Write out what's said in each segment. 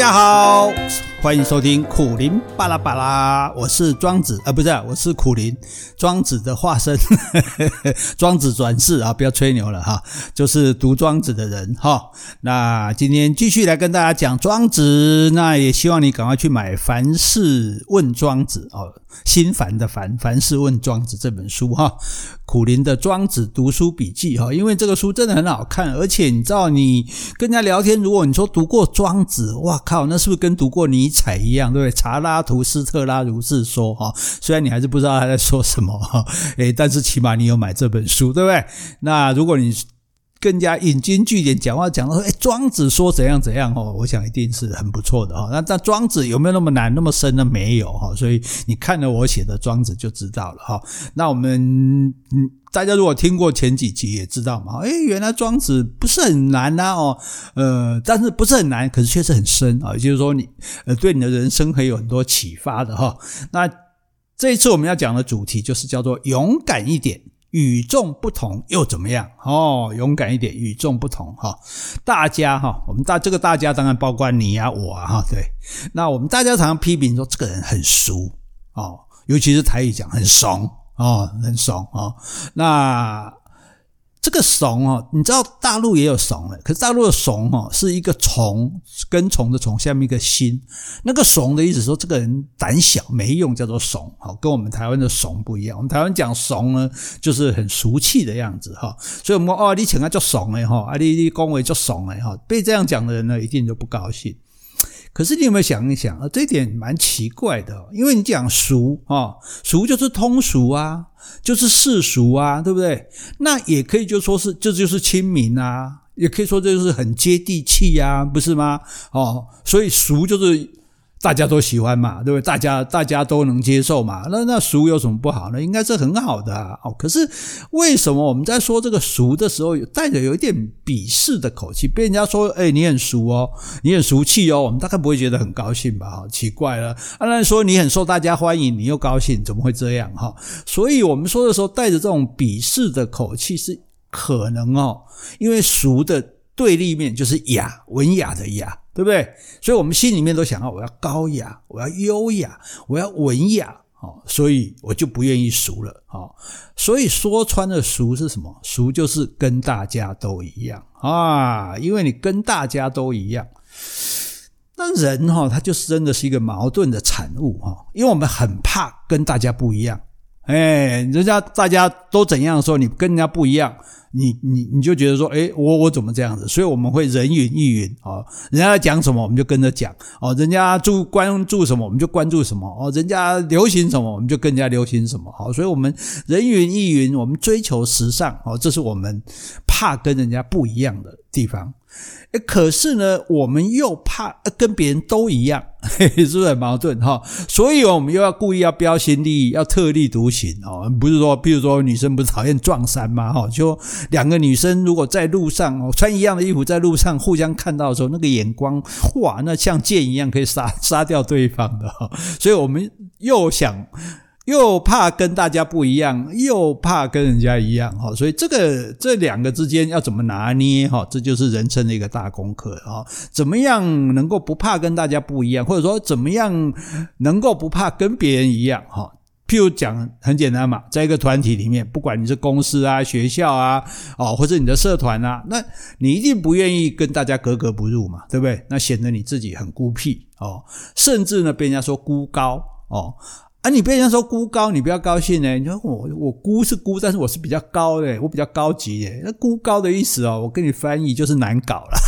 大家好，欢迎收听苦苓巴拉巴拉，我是庄子啊，不是，我是苦苓，庄子的化身，庄子转世啊，不要吹牛了哈，就是读庄子的人哈。那今天继续来跟大家讲庄子，那也希望你赶快去买《凡事问庄子》哦，心烦的烦，《凡事问庄子》这本书哈。苦林的庄子读书笔记哈，因为这个书真的很好看，而且你知道，你跟人家聊天，如果你说读过庄子，哇靠，那是不是跟读过尼采一样，对不对？查拉图斯特拉如是说哈，虽然你还是不知道他在说什么哈，诶，但是起码你有买这本书，对不对？那如果你更加引经据典讲话讲到说，诶，庄子说怎样怎样哦，我想一定是很不错的哈。那但庄子有没有那么难那么深呢？没有哈，所以你看了我写的庄子就知道了哈。那我们嗯，大家如果听过前几集也知道嘛，诶，原来庄子不是很难呐哦，呃，但是不是很难，可是确实很深啊，也就是说你呃对你的人生可以有很多启发的哈。那这一次我们要讲的主题就是叫做勇敢一点。与众不同又怎么样？哦，勇敢一点，与众不同哈。大家哈，我们大这个大家当然包括你啊，我啊哈。对，那我们大家常常批评说这个人很俗哦，尤其是台语讲很怂哦，很怂哦。那。这个怂哦，你知道大陆也有怂的，可是大陆的怂哦，是一个虫，跟虫的虫，下面一个心。那个怂的意思说这个人胆小没用，叫做怂。好，跟我们台湾的怂不一样。我们台湾讲怂呢，就是很俗气的样子哈。所以我们哦，你请他叫怂哎哈，啊你你恭维叫怂哎哈，被这样讲的人呢，一定就不高兴。可是你有没有想一想啊？这一点蛮奇怪的，因为你讲俗啊，俗就是通俗啊，就是世俗啊，对不对？那也可以就说是这就是亲民啊，也可以说这就是很接地气呀，不是吗？哦，所以俗就是。大家都喜欢嘛，对不对？大家大家都能接受嘛，那那俗有什么不好呢？应该是很好的啊。哦，可是为什么我们在说这个俗的时候，带着有一点鄙视的口气，被人家说，哎，你很俗哦，你很俗气哦，我们大概不会觉得很高兴吧？好奇怪了。当然说你很受大家欢迎，你又高兴，怎么会这样？哈，所以我们说的时候，带着这种鄙视的口气是可能哦，因为俗的对立面就是雅，文雅的雅。对不对？所以我们心里面都想要，我要高雅，我要优雅，我要文雅，哦，所以我就不愿意俗了，哦，所以说穿了俗是什么？俗就是跟大家都一样啊，因为你跟大家都一样，那人哈，他就是真的是一个矛盾的产物哈，因为我们很怕跟大家不一样，哎，人家大家都怎样的时候，你跟人家不一样。你你你就觉得说，诶，我我怎么这样子？所以我们会人云亦云哦，人家讲什么我们就跟着讲哦，人家注关注什么我们就关注什么哦，人家流行什么我们就跟人家流行什么好，所以我们人云亦云，我们追求时尚哦，这是我们怕跟人家不一样的地方。可是呢，我们又怕跟别人都一样，是不是很矛盾哈？所以我们又要故意要标新立异，要特立独行哦。不是说，比如说女生不是讨厌撞衫吗？哈，就两个女生如果在路上哦，穿一样的衣服在路上互相看到的时候，那个眼光哇，那像箭一样可以杀杀掉对方的。所以我们又想。又怕跟大家不一样，又怕跟人家一样，哈，所以这个这两个之间要怎么拿捏，哈，这就是人生的一个大功课，哈，怎么样能够不怕跟大家不一样，或者说怎么样能够不怕跟别人一样，哈，譬如讲很简单嘛，在一个团体里面，不管你是公司啊、学校啊，哦，或者你的社团啊，那你一定不愿意跟大家格格不入嘛，对不对？那显得你自己很孤僻，哦，甚至呢被人家说孤高，哦。啊，你别人说孤高，你不要高兴呢。你说我我孤是孤，但是我是比较高的，我比较高级的。那孤高的意思哦，我跟你翻译就是难搞了，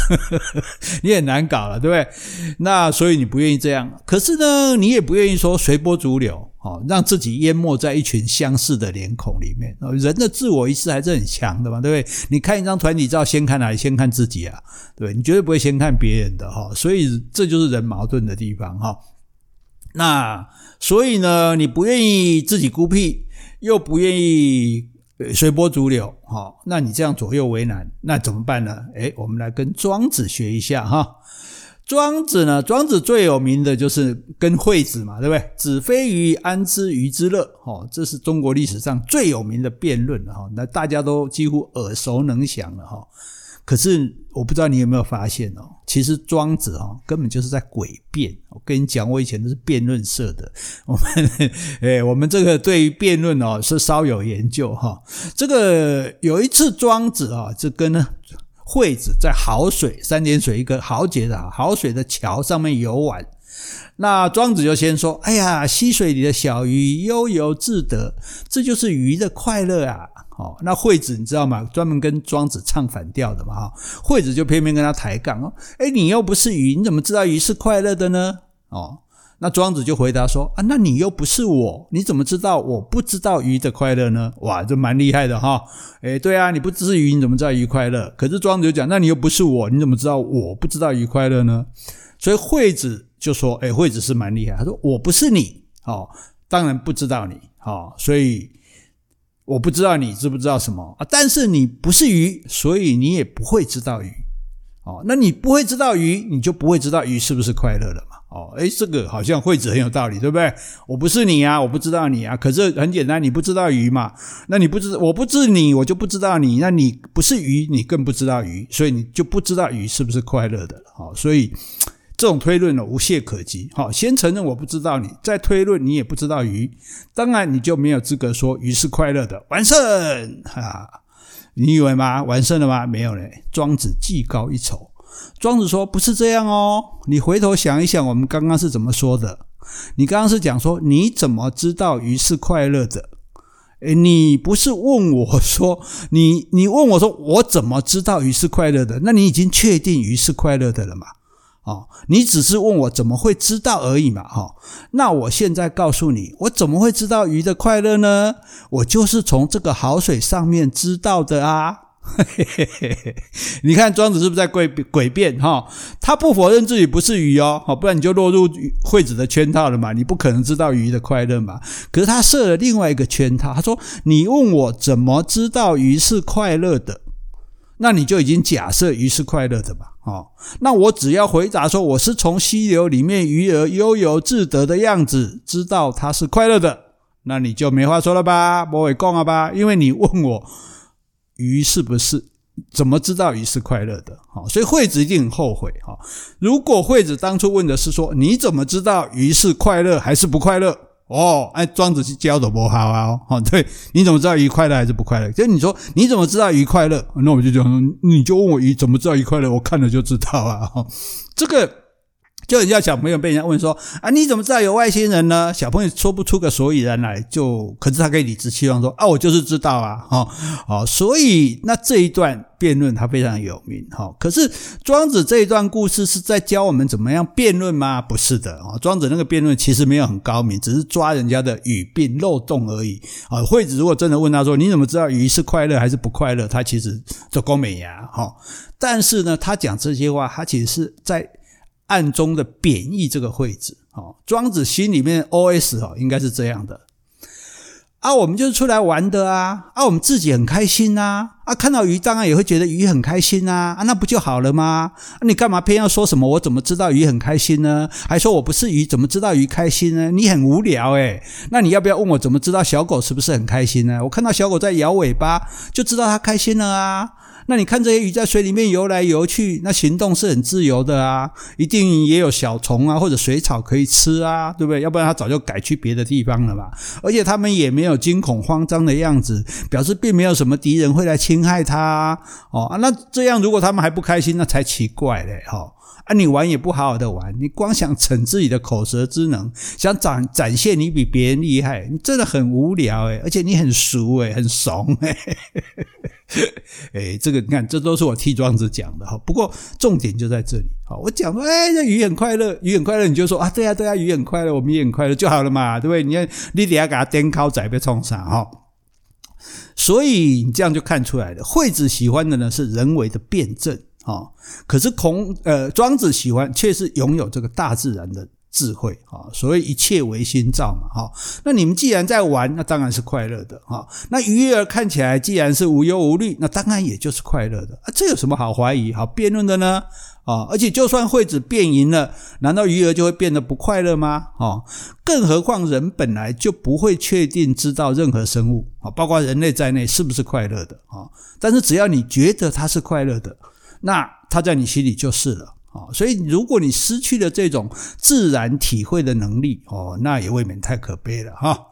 你也难搞了，对不对？那所以你不愿意这样，可是呢，你也不愿意说随波逐流，哦，让自己淹没在一群相似的脸孔里面。人的自我意识还是很强的嘛，对不对？你看一张团体照，先看哪里？先看自己啊，对，你绝对不会先看别人的哈。所以这就是人矛盾的地方哈。那所以呢，你不愿意自己孤僻，又不愿意随波逐流，哈，那你这样左右为难，那怎么办呢？诶，我们来跟庄子学一下哈。庄子呢，庄子最有名的就是跟惠子嘛，对不对？子非鱼，安知鱼之乐？哈，这是中国历史上最有名的辩论哈，那大家都几乎耳熟能详了哈。可是我不知道你有没有发现哦，其实庄子哈根本就是在诡辩。我跟你讲，我以前都是辩论社的，我们诶，我们这个对于辩论哦是稍有研究哈。这个有一次庄子啊，这跟呢惠子在好水三点水一个好解的好水的桥上面游玩。那庄子就先说：“哎呀，溪水里的小鱼悠游自得，这就是鱼的快乐啊！”哦，那惠子你知道吗？专门跟庄子唱反调的嘛！哈，惠子就偏偏跟他抬杠哦。哎，你又不是鱼，你怎么知道鱼是快乐的呢？哦，那庄子就回答说：“啊，那你又不是我，你怎么知道我不知道鱼的快乐呢？”哇，这蛮厉害的哈！哎，对啊，你不是鱼，你怎么知道鱼快乐？可是庄子就讲：“那你又不是我，你怎么知道我不知道鱼快乐呢？”所以惠子。就说，哎，惠子是蛮厉害。他说，我不是你，哦，当然不知道你，哦，所以我不知道你知不知道什么啊？但是你不是鱼，所以你也不会知道鱼，哦，那你不会知道鱼，你就不会知道鱼是不是快乐的嘛？哦，诶，这个好像惠子很有道理，对不对？我不是你啊，我不知道你啊。可是很简单，你不知道鱼嘛？那你不知，我不知你，我就不知道你。那你不是鱼，你更不知道鱼，所以你就不知道鱼是不是快乐的了。哦，所以。这种推论呢，无懈可击。好，先承认我不知道你，再推论你也不知道鱼，当然你就没有资格说鱼是快乐的。完胜哈，你以为吗？完胜了吗？没有嘞。庄子技高一筹。庄子说不是这样哦，你回头想一想，我们刚刚是怎么说的？你刚刚是讲说你怎么知道鱼是快乐的？诶，你不是问我说你你问我说我怎么知道鱼是快乐的？那你已经确定鱼是快乐的了吗？哦，你只是问我怎么会知道而已嘛，哈、哦。那我现在告诉你，我怎么会知道鱼的快乐呢？我就是从这个好水上面知道的啊。嘿嘿嘿嘿，你看庄子是不是在诡诡辩？哈、哦，他不否认自己不是鱼哦，好，不然你就落入惠子的圈套了嘛。你不可能知道鱼的快乐嘛。可是他设了另外一个圈套，他说：“你问我怎么知道鱼是快乐的？”那你就已经假设鱼是快乐的吧？哦，那我只要回答说我是从溪流里面鱼儿悠游自得的样子知道它是快乐的，那你就没话说了吧？不会讲了吧？因为你问我鱼是不是怎么知道鱼是快乐的？好，所以惠子一定很后悔。哈，如果惠子当初问的是说你怎么知道鱼是快乐还是不快乐？哦，哎，庄子去教的不好啊！哦，对，你怎么知道鱼快乐还是不快乐？就你说你怎么知道鱼快乐？那我就讲，你就问我鱼怎么知道鱼快乐？我看了就知道啊！哈，这个。就人家小朋友被人家问说啊，你怎么知道有外星人呢？小朋友说不出个所以然来，就可是他可以理直气壮说啊，我就是知道啊，哈，好，所以那这一段辩论他非常有名，哈。可是庄子这一段故事是在教我们怎么样辩论吗？不是的，啊，庄子那个辩论其实没有很高明，只是抓人家的语病漏洞而已。啊，惠子如果真的问他说，你怎么知道鱼是快乐还是不快乐？他其实就勾美牙，哈。但是呢，他讲这些话，他其实是在。暗中的贬义这个惠子，哦，庄子心里面 OS 哦，应该是这样的啊，我们就是出来玩的啊，啊，我们自己很开心呐，啊，看到鱼当然也会觉得鱼很开心呐，啊，那不就好了吗？啊，你干嘛偏要说什么？我怎么知道鱼很开心呢？还说我不是鱼，怎么知道鱼开心呢？你很无聊诶，那你要不要问我怎么知道小狗是不是很开心呢？我看到小狗在摇尾巴，就知道它开心了啊。那你看这些鱼在水里面游来游去，那行动是很自由的啊，一定也有小虫啊或者水草可以吃啊，对不对？要不然它早就改去别的地方了吧。而且它们也没有惊恐慌张的样子，表示并没有什么敌人会来侵害它哦。啊，那这样如果他们还不开心，那才奇怪嘞，哈。啊，你玩也不好好的玩，你光想逞自己的口舌之能，想展展现你比别人厉害，你真的很无聊诶，而且你很俗诶，很怂诶。诶，这个你看，这都是我替庄子讲的哈。不过重点就在这里，好，我讲说，诶，这鱼很快乐，鱼很快乐，你就说啊，对啊，对啊，鱼很快乐，我们也很快乐就好了嘛，对不对？你看，你底下给他颠尻仔被冲上哈。所以你这样就看出来了，惠子喜欢的呢是人为的辩证。啊，可是孔呃庄子喜欢却是拥有这个大自然的智慧啊，所以一切唯心造嘛哈。那你们既然在玩，那当然是快乐的哈。那鱼儿看起来既然是无忧无虑，那当然也就是快乐的啊。这有什么好怀疑好辩论的呢？啊，而且就算惠子辩赢了，难道鱼儿就会变得不快乐吗？啊，更何况人本来就不会确定知道任何生物啊，包括人类在内是不是快乐的啊？但是只要你觉得它是快乐的。那它在你心里就是了啊。所以，如果你失去了这种自然体会的能力哦，那也未免太可悲了哈。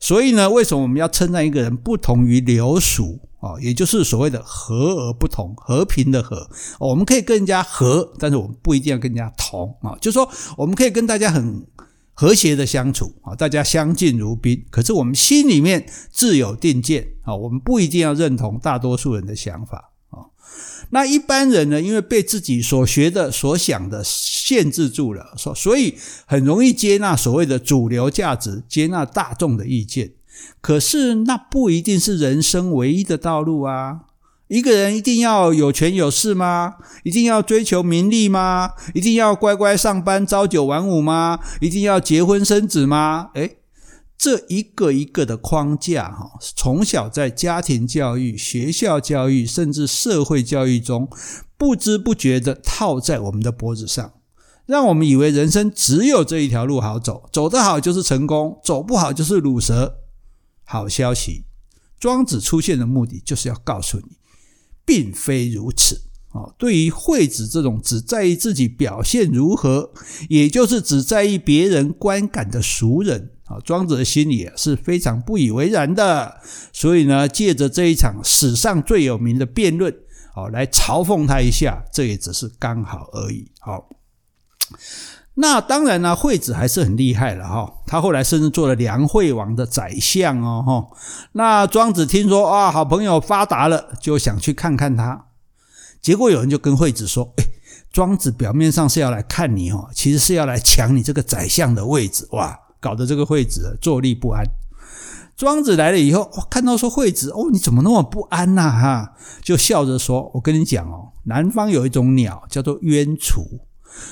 所以呢，为什么我们要称赞一个人不同于流俗啊？也就是所谓的和而不同，和平的和。我们可以跟人家和，但是我们不一定要跟人家同啊。就是说，我们可以跟大家很和谐的相处啊，大家相敬如宾。可是我们心里面自有定见啊，我们不一定要认同大多数人的想法。那一般人呢，因为被自己所学的、所想的限制住了，所所以很容易接纳所谓的主流价值，接纳大众的意见。可是那不一定是人生唯一的道路啊！一个人一定要有权有势吗？一定要追求名利吗？一定要乖乖上班，朝九晚五吗？一定要结婚生子吗？诶这一个一个的框架，哈，从小在家庭教育、学校教育，甚至社会教育中，不知不觉地套在我们的脖子上，让我们以为人生只有这一条路好走，走得好就是成功，走不好就是鲁蛇。好消息，庄子出现的目的就是要告诉你，并非如此。啊，对于惠子这种只在意自己表现如何，也就是只在意别人观感的俗人。啊，庄子的心里是非常不以为然的，所以呢，借着这一场史上最有名的辩论，哦来嘲讽他一下，这也只是刚好而已。好，那当然呢，惠子还是很厉害了哈，他后来甚至做了梁惠王的宰相哦哈。那庄子听说啊，好朋友发达了，就想去看看他，结果有人就跟惠子说，诶庄子表面上是要来看你哦，其实是要来抢你这个宰相的位置哇。搞得这个惠子坐立不安。庄子来了以后，看到说惠子哦，你怎么那么不安呐？哈，就笑着说：“我跟你讲哦，南方有一种鸟叫做鸢雏，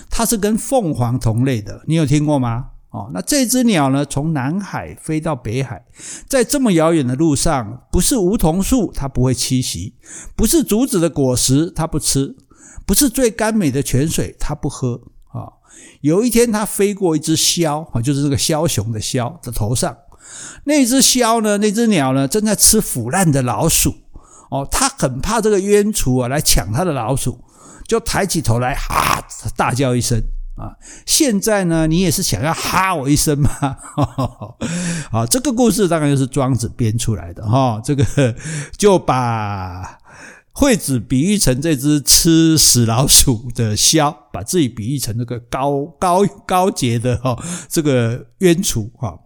它是跟凤凰同类的，你有听过吗？哦，那这只鸟呢，从南海飞到北海，在这么遥远的路上，不是梧桐树它不会栖息，不是竹子的果实它不吃，不是最甘美的泉水它不喝。”有一天，他飞过一只枭啊，就是这个枭雄的枭的头上，那只枭呢，那只鸟呢，正在吃腐烂的老鼠哦，他很怕这个冤雏啊来抢他的老鼠，就抬起头来哈大叫一声啊！现在呢，你也是想要哈我一声吗？啊，这个故事当然就是庄子编出来的哈，这个就把。惠子比喻成这只吃死老鼠的枭，把自己比喻成那个高高高洁的哈这个冤雏哈，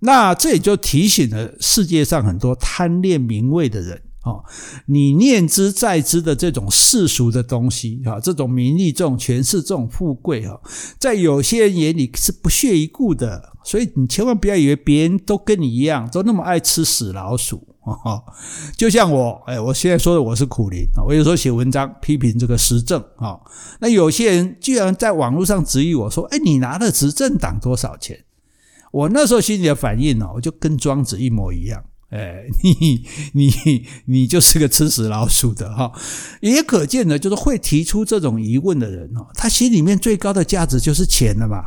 那这也就提醒了世界上很多贪恋名位的人啊，你念之在之的这种世俗的东西啊，这种名利、这种权势、这种富贵啊，在有些人眼里是不屑一顾的，所以你千万不要以为别人都跟你一样，都那么爱吃死老鼠。哦，就像我，哎，我现在说的我是苦苓啊，我有时候写文章批评这个时政啊，那有些人居然在网络上质疑我说，哎，你拿了执政党多少钱？我那时候心里的反应呢，我就跟庄子一模一样，哎，你你你就是个吃死老鼠的哈，也可见呢，就是会提出这种疑问的人哦，他心里面最高的价值就是钱了嘛。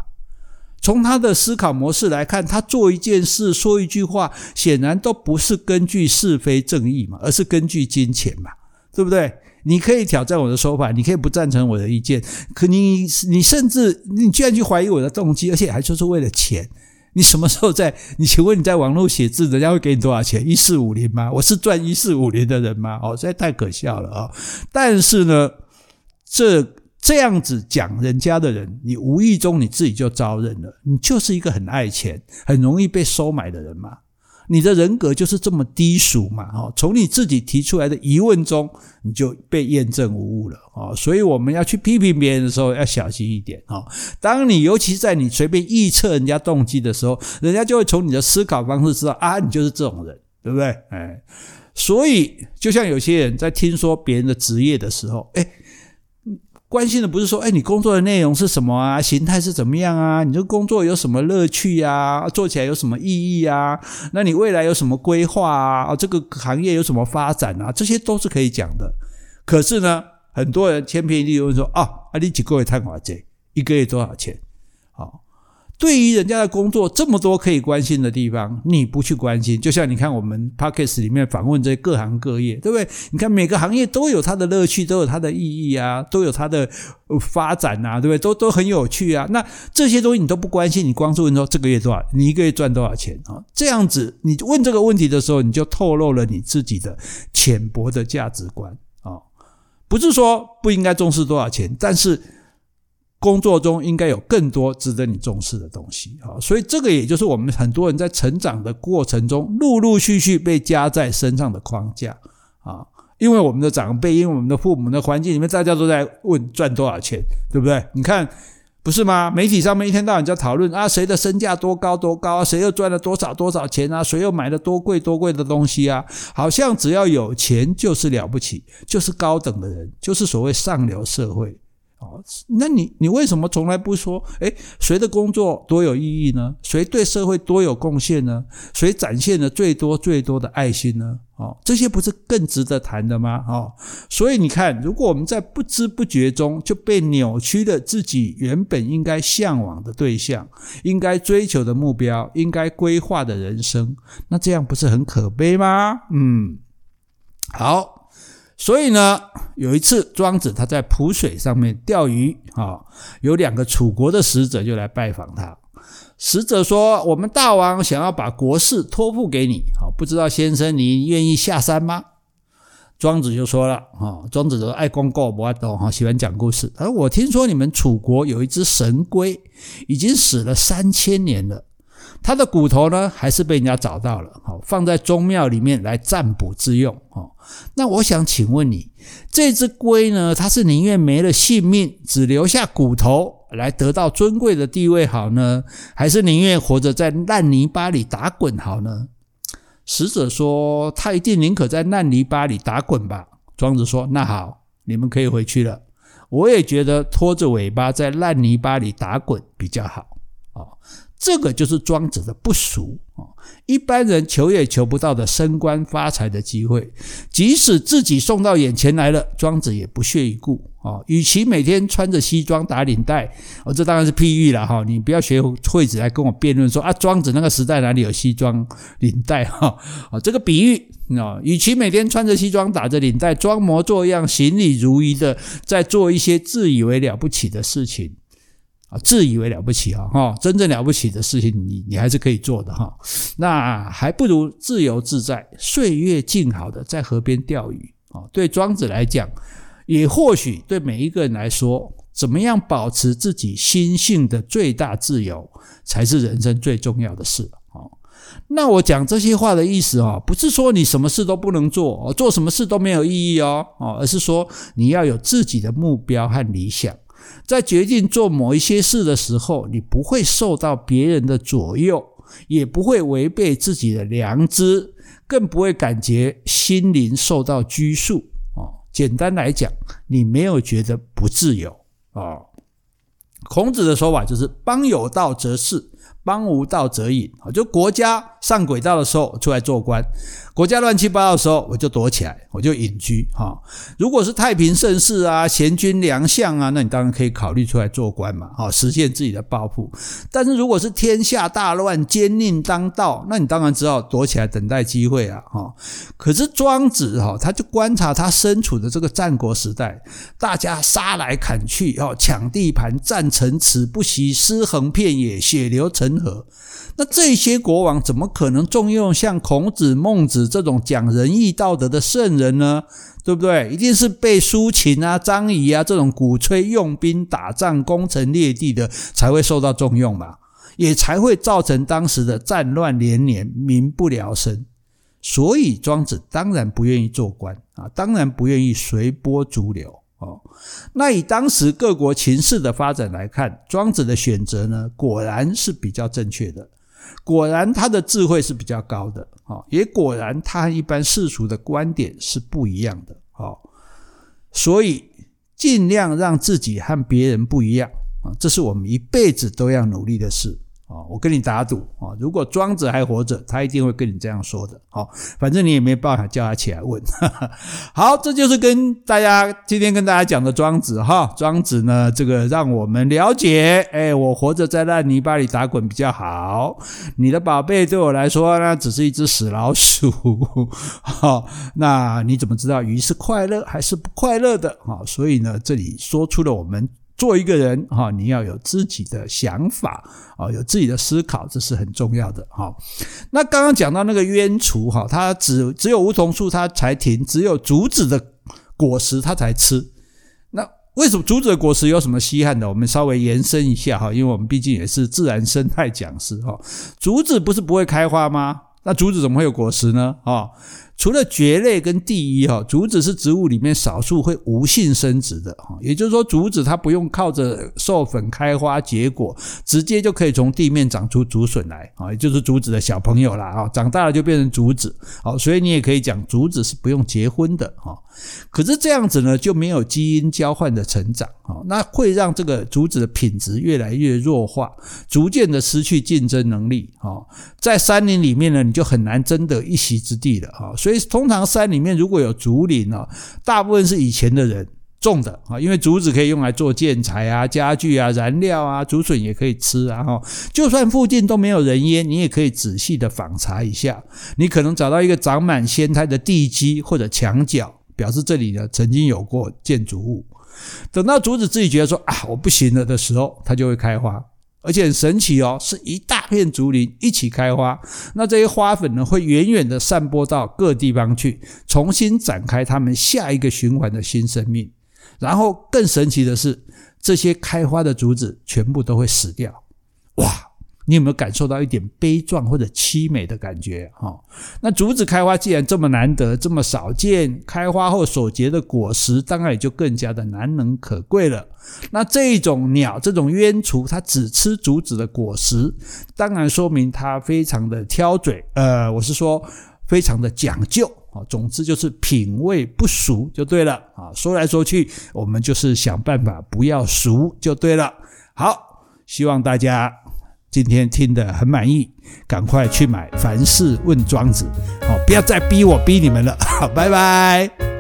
从他的思考模式来看，他做一件事、说一句话，显然都不是根据是非正义嘛，而是根据金钱嘛，对不对？你可以挑战我的说法，你可以不赞成我的意见，可你你甚至你居然去怀疑我的动机，而且还说是为了钱。你什么时候在？你请问你在网络写字，人家会给你多少钱？一四五零吗？我是赚一四五零的人吗？哦，实在太可笑了啊！但是呢，这。这样子讲人家的人，你无意中你自己就招认了，你就是一个很爱钱、很容易被收买的人嘛。你的人格就是这么低俗嘛。哦，从你自己提出来的疑问中，你就被验证无误了。哦，所以我们要去批评别人的时候要小心一点。哦，当你尤其在你随便臆测人家动机的时候，人家就会从你的思考方式知道啊，你就是这种人，对不对？哎，所以就像有些人在听说别人的职业的时候，哎。关心的不是说，哎，你工作的内容是什么啊？形态是怎么样啊？你这工作有什么乐趣啊？做起来有什么意义啊？那你未来有什么规划啊？这个行业有什么发展啊？这些都是可以讲的。可是呢，很多人千篇一律问说，啊，啊，你几个月赚多少钱？一个月多少钱？好，对于人家的工作这么多可以关心的地方，你不去关心，就像你看我们 Podcast 里面访问这各行各业，对不对？你看每个行业都有它的乐趣，都有它的意义啊，都有它的发展啊，对不对？都都很有趣啊。那这些东西你都不关心，你光是问说这个月多少，你一个月赚多少钱啊？这样子你问这个问题的时候，你就透露了你自己的浅薄的价值观啊。不是说不应该重视多少钱，但是。工作中应该有更多值得你重视的东西啊，所以这个也就是我们很多人在成长的过程中，陆陆续续被加在身上的框架啊。因为我们的长辈，因为我们的父母的环境里面，大家都在问赚多少钱，对不对？你看，不是吗？媒体上面一天到晚在讨论啊，谁的身价多高多高啊，谁又赚了多少多少钱啊，谁又买了多贵多贵的东西啊？好像只要有钱就是了不起，就是高等的人，就是所谓上流社会。哦那你你为什么从来不说？诶，谁的工作多有意义呢？谁对社会多有贡献呢？谁展现了最多最多的爱心呢？哦，这些不是更值得谈的吗？哦，所以你看，如果我们在不知不觉中就被扭曲了自己原本应该向往的对象、应该追求的目标、应该规划的人生，那这样不是很可悲吗？嗯，好。所以呢，有一次庄子他在濮水上面钓鱼啊，有两个楚国的使者就来拜访他。使者说：“我们大王想要把国事托付给你，好，不知道先生你愿意下山吗？”庄子就说了：“啊，庄子说爱公告不爱懂哈，喜欢讲故事。而我听说你们楚国有一只神龟，已经死了三千年了。”他的骨头呢，还是被人家找到了，好，放在宗庙里面来占卜之用，哦。那我想请问你，这只龟呢，它是宁愿没了性命，只留下骨头来得到尊贵的地位好呢，还是宁愿活着在烂泥巴里打滚好呢？使者说，他一定宁可在烂泥巴里打滚吧。庄子说，那好，你们可以回去了。我也觉得拖着尾巴在烂泥巴里打滚比较好，哦。这个就是庄子的不俗啊！一般人求也求不到的升官发财的机会，即使自己送到眼前来了，庄子也不屑一顾啊！与其每天穿着西装打领带，哦，这当然是譬喻了哈！你不要学惠子来跟我辩论说啊，庄子那个时代哪里有西装领带哈？啊，这个比喻啊，与其每天穿着西装打着领带，装模作样、行礼如仪的在做一些自以为了不起的事情。自以为了不起啊，哈，真正了不起的事情你，你还是可以做的哈。那还不如自由自在、岁月静好的在河边钓鱼啊。对庄子来讲，也或许对每一个人来说，怎么样保持自己心性的最大自由，才是人生最重要的事啊。那我讲这些话的意思啊，不是说你什么事都不能做，做什么事都没有意义哦，而是说你要有自己的目标和理想。在决定做某一些事的时候，你不会受到别人的左右，也不会违背自己的良知，更不会感觉心灵受到拘束。哦，简单来讲，你没有觉得不自由哦。孔子的说法就是：邦有道则仕，邦无道则隐。就国家上轨道的时候，出来做官。国家乱七八糟的时候，我就躲起来，我就隐居哈。如果是太平盛世啊，贤君良相啊，那你当然可以考虑出来做官嘛，哈，实现自己的抱负。但是如果是天下大乱，奸佞当道，那你当然只好躲起来等待机会啊，哈。可是庄子哈，他就观察他身处的这个战国时代，大家杀来砍去，哦，抢地盘，占城池，不惜尸横遍野，血流成和。那这些国王怎么可能重用像孔子、孟子这种讲仁义道德的圣人呢？对不对？一定是被苏秦啊、张仪啊这种鼓吹用兵打仗、攻城略地的才会受到重用吧，也才会造成当时的战乱连连、民不聊生。所以庄子当然不愿意做官啊，当然不愿意随波逐流哦。那以当时各国情势的发展来看，庄子的选择呢，果然是比较正确的。果然，他的智慧是比较高的，哦也果然，他和一般世俗的观点是不一样的，哦所以尽量让自己和别人不一样啊，这是我们一辈子都要努力的事，啊，我跟你打赌啊，如果庄子还活着，他一定会跟你这样说的。好，反正你也没办法叫他起来问。好，这就是跟大家今天跟大家讲的庄子哈。庄子呢，这个让我们了解，哎，我活着在烂泥巴里打滚比较好。你的宝贝对我来说呢，只是一只死老鼠。好，那你怎么知道鱼是快乐还是不快乐的？好，所以呢，这里说出了我们。做一个人哈，你要有自己的想法啊，有自己的思考，这是很重要的哈。那刚刚讲到那个鸢厨哈，它只只有梧桐树它才停，只有竹子的果实它才吃。那为什么竹子的果实有什么稀罕的？我们稍微延伸一下哈，因为我们毕竟也是自然生态讲师哈。竹子不是不会开花吗？那竹子怎么会有果实呢？啊？除了蕨类跟地衣哈，竹子是植物里面少数会无性生殖的哈，也就是说，竹子它不用靠着授粉开花结果，直接就可以从地面长出竹笋来啊，也就是竹子的小朋友啦啊，长大了就变成竹子，好，所以你也可以讲竹子是不用结婚的哈。可是这样子呢，就没有基因交换的成长啊，那会让这个竹子的品质越来越弱化，逐渐的失去竞争能力啊，在山林里面呢，你就很难争得一席之地了哈。所以通常山里面如果有竹林哦，大部分是以前的人种的啊，因为竹子可以用来做建材啊、家具啊、燃料啊，竹笋也可以吃啊。哈，就算附近都没有人烟，你也可以仔细的访查一下，你可能找到一个长满仙苔的地基或者墙角，表示这里呢曾经有过建筑物。等到竹子自己觉得说啊我不行了的时候，它就会开花。而且很神奇哦，是一大片竹林一起开花，那这些花粉呢，会远远的散播到各地方去，重新展开它们下一个循环的新生命。然后更神奇的是，这些开花的竹子全部都会死掉。哇！你有没有感受到一点悲壮或者凄美的感觉？哈，那竹子开花既然这么难得、这么少见，开花后所结的果实当然也就更加的难能可贵了。那这种鸟，这种鸢雏，它只吃竹子的果实，当然说明它非常的挑嘴。呃，我是说非常的讲究啊。总之就是品味不俗就对了啊。说来说去，我们就是想办法不要俗就对了。好，希望大家。今天听得很满意，赶快去买《凡事问庄子》，好，不要再逼我逼你们了，好，拜拜。